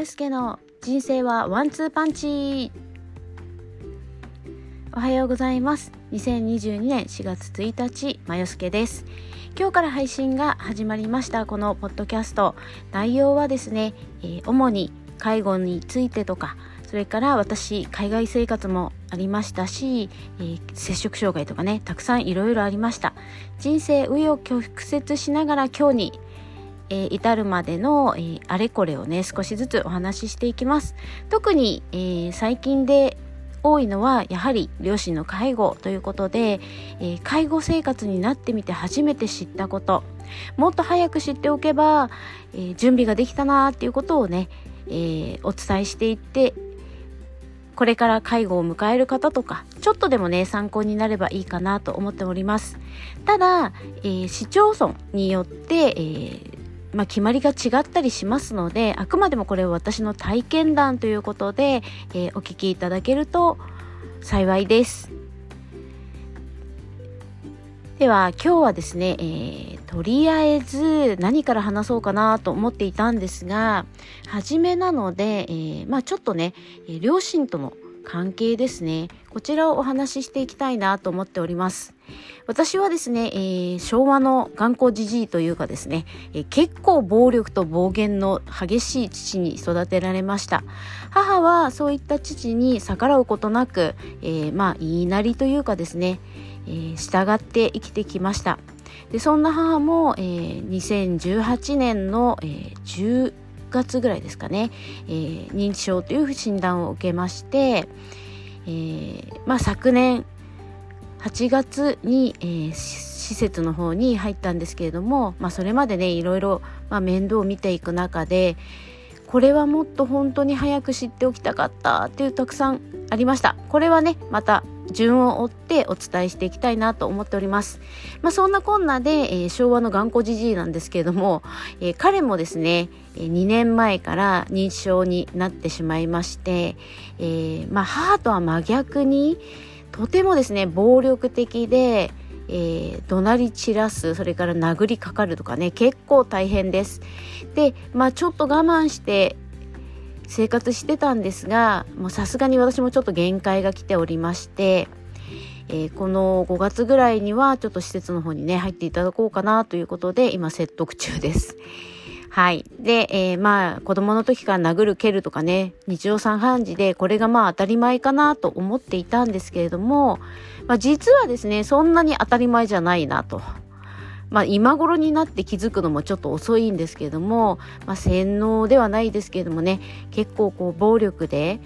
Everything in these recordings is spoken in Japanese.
ゆすけの人生はワンツーパンチ。おはようございます。2022年4月1日まゆすけです。今日から配信が始まりましたこのポッドキャスト。内容はですね、えー、主に介護についてとかそれから私海外生活もありましたし、えー、摂食障害とかねたくさんいろいろありました。人生紆余曲折しながら今日にえー、至るまでの、えー、あれこれをね少しずつお話ししていきます。特に、えー、最近で多いのはやはり両親の介護ということで、え介護生活になってみて初めて知ったこと。もっと早く知っておけば、え準備ができたなっていうことをね、えお伝えしていってこれから介護を迎える方とかちょっとでもね参考になればいいかなと思っております。ただ、えー、市町村によって、えーまあ、決まりが違ったりしますのであくまでもこれは私の体験談ということで、えー、お聞きいただけると幸いです。では今日はですね、えー、とりあえず何から話そうかなと思っていたんですが初めなので、えー、まあ、ちょっとね、両親との関係ですねこちらをお話ししていきたいなと思っております私はですね、えー、昭和の頑固じじいというかですね、えー、結構暴力と暴言の激しい父に育てられました。母はそういった父に逆らうことなく、えー、まあ言いなりというかですね、えー、従って生きてきました。でそんな母も、えー、2018年の、えー、10月ぐらいですかね、えー、認知症という診断を受けまして、えー、まあ、昨年8月に、えー、施設の方に入ったんですけれども、まあ、それまでねいろいろ、まあ、面倒を見ていく中でこれはもっと本当に早く知っておきたかったっていうたくさんありましたこれはねまた順を追ってお伝えしていきたいなと思っております。まあ、そんなこんなで、えー、昭和の頑固じじいなんですけれども、えー、彼もですね、2年前から認知症になってしまいまして、えー、まあ、母とは真逆にとてもですね暴力的で、えー、怒鳴り散らすそれから殴りかかるとかね結構大変です。でまあちょっと我慢して生活してたんですがさすがに私もちょっと限界が来ておりまして、えー、この5月ぐらいにはちょっと施設の方にね入っていただこうかなということで今説得中です。はい。で、えー、まあ、子供の時から殴る、蹴るとかね、日常茶飯事で、これがまあ当たり前かなと思っていたんですけれども、まあ実はですね、そんなに当たり前じゃないなと。まあ、今頃になって気づくのもちょっと遅いんですけれども、まあ、洗脳ではないですけれどもね結構こう暴力で、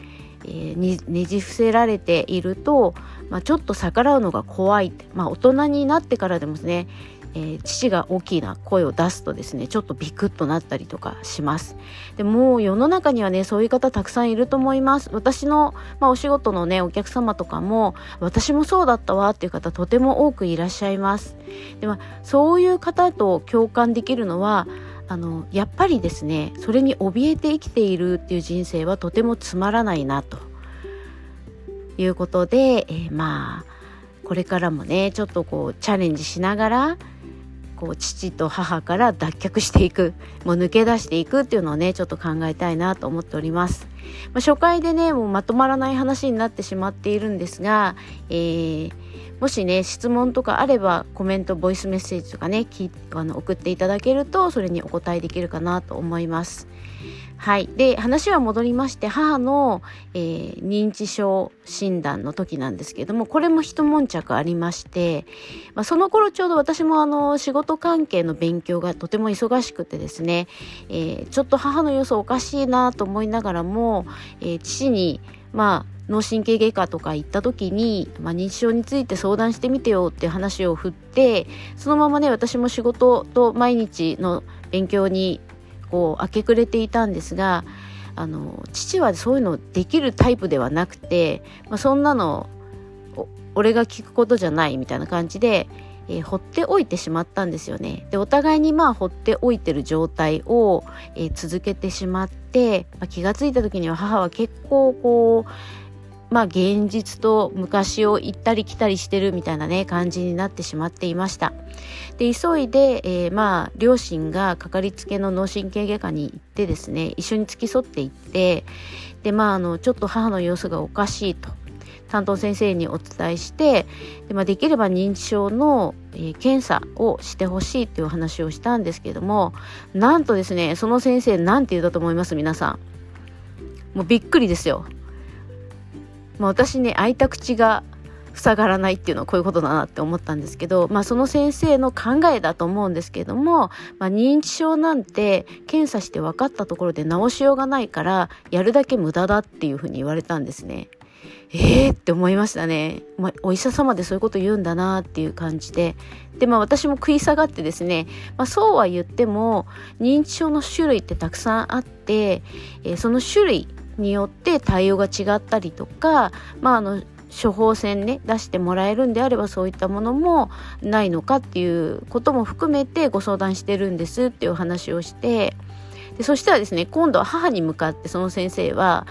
えー、ねじ伏せられていると、まあ、ちょっと逆らうのが怖い、まあ、大人になってからでもですねえー、父が大きな声を出すとですねちょっとビクッとなったりとかします。でもう世の中にはねそういう方たくさんいると思います。私の、まあ、お仕事のねお客様とかも私もそうだったわっていう方とても多くいらっしゃいます。ではそういう方と共感できるのはあのやっぱりですねそれに怯えて生きているっていう人生はとてもつまらないなと。いうことで、えー、まあこれからもねちょっとこうチャレンジしながらこう父と母から脱却していくもう抜け出していくっていうのをねちょっと考えたいなと思っております、まあ、初回でねもうまとまらない話になってしまっているんですが、えー、もしね質問とかあればコメントボイスメッセージとかねあの送っていただけるとそれにお答えできるかなと思います。はい。で、話は戻りまして、母の、えー、認知症診断の時なんですけれども、これも一悶着ありまして、まあ、その頃ちょうど私もあの、仕事関係の勉強がとても忙しくてですね、えー、ちょっと母の様子おかしいなと思いながらも、えー、父に、まあ、脳神経外科とか行った時に、まあ、認知症について相談してみてよって話を振ってそのままね私も仕事と毎日の勉強にこう明け暮れていたんですがあの父はそういうのできるタイプではなくて、まあ、そんなの俺が聞くことじゃないみたいな感じで、えー、放っておいてしまったんですよね。でお互いにまあ放っておいてる状態を、えー、続けてしまって、まあ、気が付いた時には母は結構こうまあ現実と昔を行ったり来たりしてるみたいなね感じになってしまっていました。で急いで、えー、まあ両親がかかりつけの脳神経外科に行ってですね一緒に付き添っていってでまああのちょっと母の様子がおかしいと担当先生にお伝えしてで,、まあ、できれば認知症の、えー、検査をしてほしいという話をしたんですけどもなんとですねその先生なんて言うだと思います？皆さん。もうびっくりですよ。まあ、私ね開いた口が塞がらないっていうのはこういうことだなって思ったんですけど、まあ、その先生の考えだと思うんですけれども、まあ、認知症なんて検査して分かったところで治しようがないからやるだけ無駄だっていうふうに言われたんですね。えーって思いましたね、まあ、お医者様でそういうこと言うんだなっていう感じでで、まあ、私も食い下がってですね、まあ、そうは言っても認知症の種類ってたくさんあって、えー、その種類によって対応が違ったりとか、まあ、あの処方箋ね出してもらえるんであればそういったものもないのかっていうことも含めてご相談してるんですっていう話をしてでそしたらですね今度は母に向かってその先生は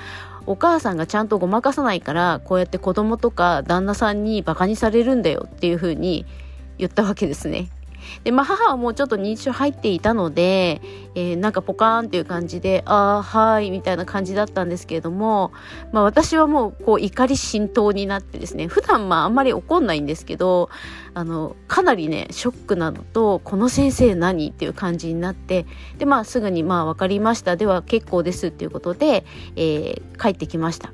お母さんがちゃんとごまかさないからこうやって子供とか旦那さんにバカにされるんだよっていうふうに言ったわけですね。で、まあ、母はもうちょっと認知症入っていたので、えー、なんかポカーンっていう感じで、ああ、はい、みたいな感じだったんですけれども、まあ、私はもう、こう、怒り浸透になってですね、普段まあ、あんまり怒んないんですけど、あの、かなりね、ショックなのと、この先生何っていう感じになって、で、まあ、すぐに、まあ、わかりました。では、結構ですっていうことで、えー、帰ってきました。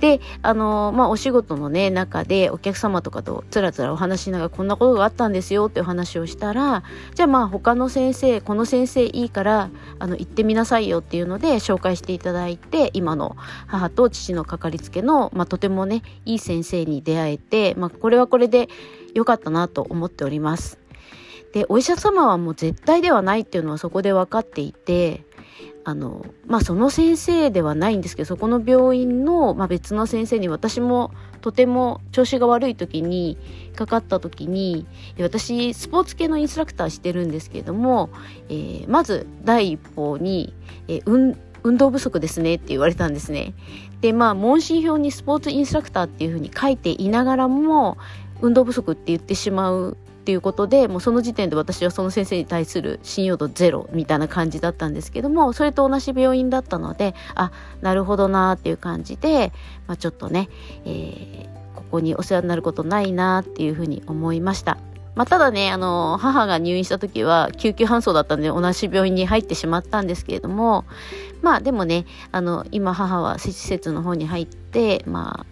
で、あのまあ、お仕事のね、中でお客様とかとつらつらお話しながらこんなことがあったんですよっていう話をしたら、じゃあまあ他の先生、この先生いいから、あの、行ってみなさいよっていうので紹介していただいて、今の母と父のかかりつけの、まあ、とてもね、いい先生に出会えて、まあ、これはこれで良かったなと思っております。で、お医者様はもう絶対ではないっていうのはそこで分かっていて、あのまあその先生ではないんですけどそこの病院の、まあ、別の先生に私もとても調子が悪い時にかかった時に私スポーツ系のインストラクターしてるんですけれども、えー、まず第一報に、えー、運運動不足ですねって言われたんですね。でまあ問診票にスポーツインストラクターっていうふうに書いていながらも運動不足って言ってしまうっていうことでもうその時点で私はその先生に対する信用度ゼロみたいな感じだったんですけどもそれと同じ病院だったのであなるほどなっていう感じで、まあ、ちょっとね、えー、ここにお世話になることないなっていうふうに思いました。まあ、ただね、あの、母が入院した時は救急搬送だったんで同じ病院に入ってしまったんですけれども、まあでもね、あの、今母は施設の方に入って、まあ、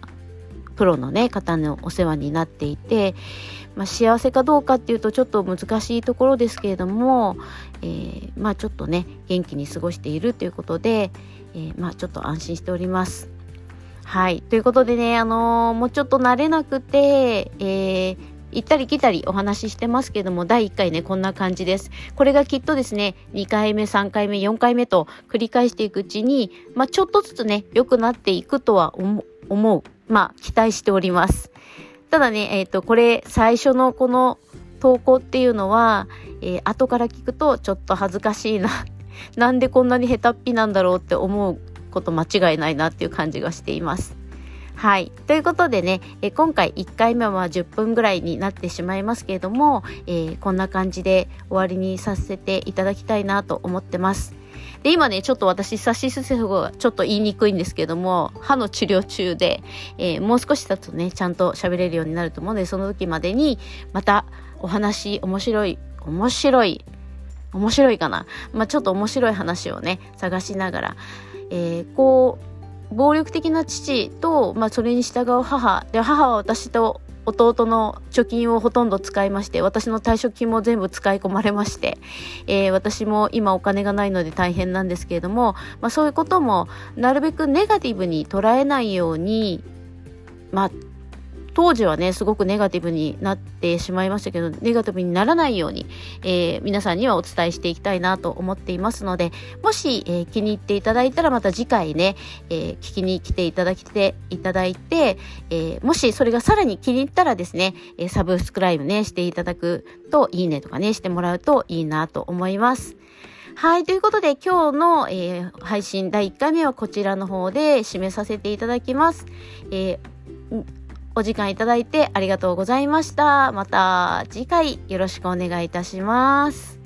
プロのね、方のお世話になっていて、まあ、幸せかどうかっていうとちょっと難しいところですけれども、えー、まあちょっとね元気に過ごしているということで、えー、まあちょっと安心しております。はい。ということでね、あの、もうちょっと慣れなくて、え、行ったり来たりお話ししてますけども、第1回ね、こんな感じです。これがきっとですね、2回目、3回目、4回目と繰り返していくうちに、まあ、ちょっとずつね、良くなっていくとは思う。まあ、期待しております。ただね、えっ、ー、と、これ、最初のこの投稿っていうのは、えー、後から聞くとちょっと恥ずかしいな。なんでこんなに下手っぴなんだろうって思うこと間違いないなっていう感じがしています。はい。ということでね、え今回1回目は10分ぐらいになってしまいますけれども、えー、こんな感じで終わりにさせていただきたいなと思ってます。で、今ね、ちょっと私、サシスセフがちょっと言いにくいんですけども、歯の治療中で、えー、もう少し経つとね、ちゃんと喋れるようになると思うので、その時までに、またお話、面白い、面白い、面白いかな。まあ、ちょっと面白い話をね、探しながら、えー、こう、暴力的な父と、まあ、それに従う母で母は私と弟の貯金をほとんど使いまして私の退職金も全部使い込まれまして、えー、私も今お金がないので大変なんですけれども、まあ、そういうこともなるべくネガティブに捉えないようにまあ当時はね、すごくネガティブになってしまいましたけど、ネガティブにならないように、えー、皆さんにはお伝えしていきたいなと思っていますので、もし、えー、気に入っていただいたらまた次回ね、えー、聞きに来ていただきていただいて、えもしそれがさらに気に入ったらですね、サブスクライブね、していただくといいねとかね、してもらうといいなと思います。はい。ということで、今日の、えー、配信第1回目はこちらの方で締めさせていただきます。えー、お時間いただいてありがとうございました。また次回よろしくお願いいたします。